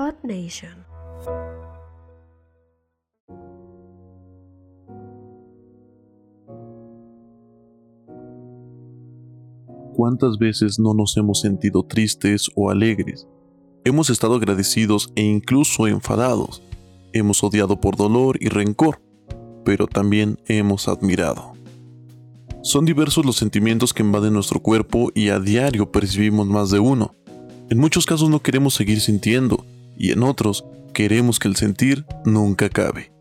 Earth Nation. ¿Cuántas veces no nos hemos sentido tristes o alegres? Hemos estado agradecidos e incluso enfadados. Hemos odiado por dolor y rencor, pero también hemos admirado. Son diversos los sentimientos que invaden nuestro cuerpo y a diario percibimos más de uno. En muchos casos no queremos seguir sintiendo y en otros queremos que el sentir nunca acabe.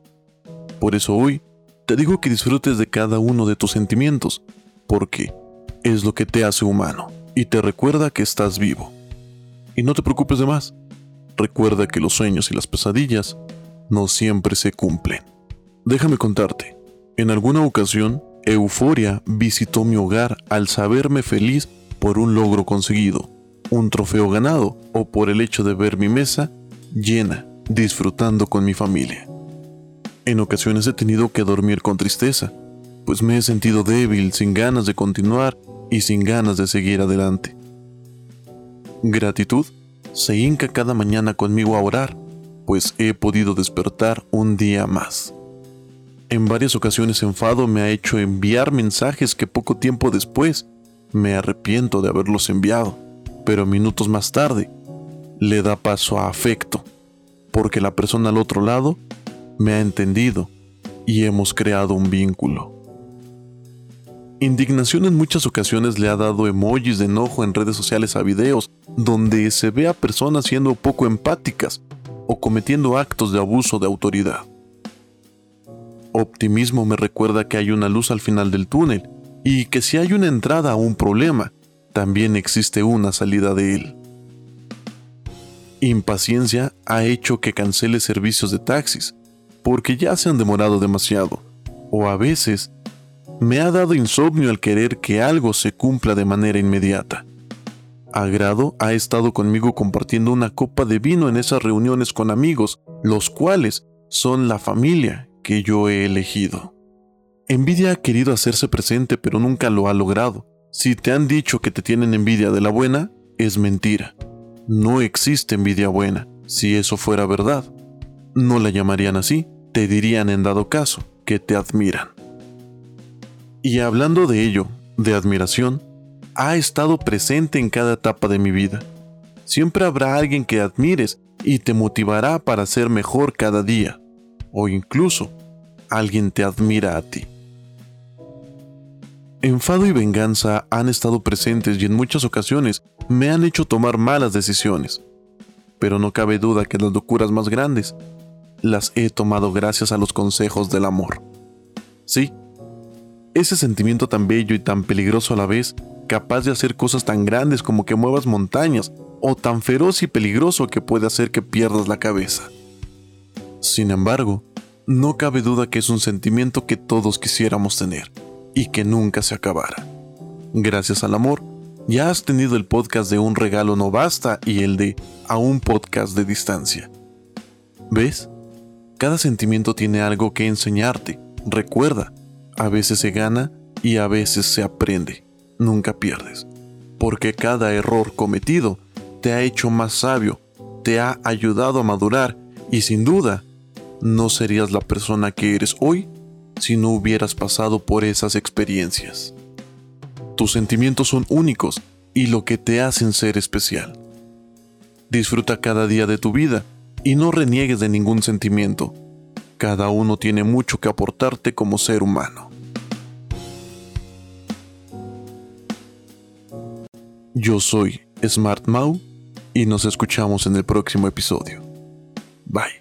Por eso hoy te digo que disfrutes de cada uno de tus sentimientos, porque es lo que te hace humano y te recuerda que estás vivo. Y no te preocupes de más. Recuerda que los sueños y las pesadillas no siempre se cumplen. Déjame contarte, en alguna ocasión, euforia visitó mi hogar al saberme feliz por un logro conseguido, un trofeo ganado o por el hecho de ver mi mesa llena, disfrutando con mi familia. En ocasiones he tenido que dormir con tristeza, pues me he sentido débil, sin ganas de continuar y sin ganas de seguir adelante. Gratitud se hinca cada mañana conmigo a orar, pues he podido despertar un día más. En varias ocasiones enfado me ha hecho enviar mensajes que poco tiempo después me arrepiento de haberlos enviado, pero minutos más tarde le da paso a afecto, porque la persona al otro lado me ha entendido y hemos creado un vínculo. Indignación en muchas ocasiones le ha dado emojis de enojo en redes sociales a videos donde se ve a personas siendo poco empáticas o cometiendo actos de abuso de autoridad. Optimismo me recuerda que hay una luz al final del túnel y que si hay una entrada a un problema, también existe una salida de él. Impaciencia ha hecho que cancele servicios de taxis porque ya se han demorado demasiado o a veces me ha dado insomnio al querer que algo se cumpla de manera inmediata. Agrado ha estado conmigo compartiendo una copa de vino en esas reuniones con amigos, los cuales son la familia que yo he elegido. Envidia ha querido hacerse presente pero nunca lo ha logrado. Si te han dicho que te tienen envidia de la buena, es mentira. No existe envidia buena. Si eso fuera verdad, no la llamarían así, te dirían en dado caso que te admiran. Y hablando de ello, de admiración, ha estado presente en cada etapa de mi vida. Siempre habrá alguien que admires y te motivará para ser mejor cada día, o incluso alguien te admira a ti. Enfado y venganza han estado presentes y en muchas ocasiones me han hecho tomar malas decisiones, pero no cabe duda que las locuras más grandes las he tomado gracias a los consejos del amor. Sí, ese sentimiento tan bello y tan peligroso a la vez, capaz de hacer cosas tan grandes como que muevas montañas, o tan feroz y peligroso que puede hacer que pierdas la cabeza. Sin embargo, no cabe duda que es un sentimiento que todos quisiéramos tener, y que nunca se acabara. Gracias al amor, ya has tenido el podcast de Un regalo no basta y el de A un podcast de distancia. ¿Ves? Cada sentimiento tiene algo que enseñarte. Recuerda, a veces se gana y a veces se aprende. Nunca pierdes. Porque cada error cometido te ha hecho más sabio, te ha ayudado a madurar y sin duda no serías la persona que eres hoy si no hubieras pasado por esas experiencias. Tus sentimientos son únicos y lo que te hacen ser especial. Disfruta cada día de tu vida y no reniegues de ningún sentimiento. Cada uno tiene mucho que aportarte como ser humano. Yo soy Smart Mau y nos escuchamos en el próximo episodio. Bye.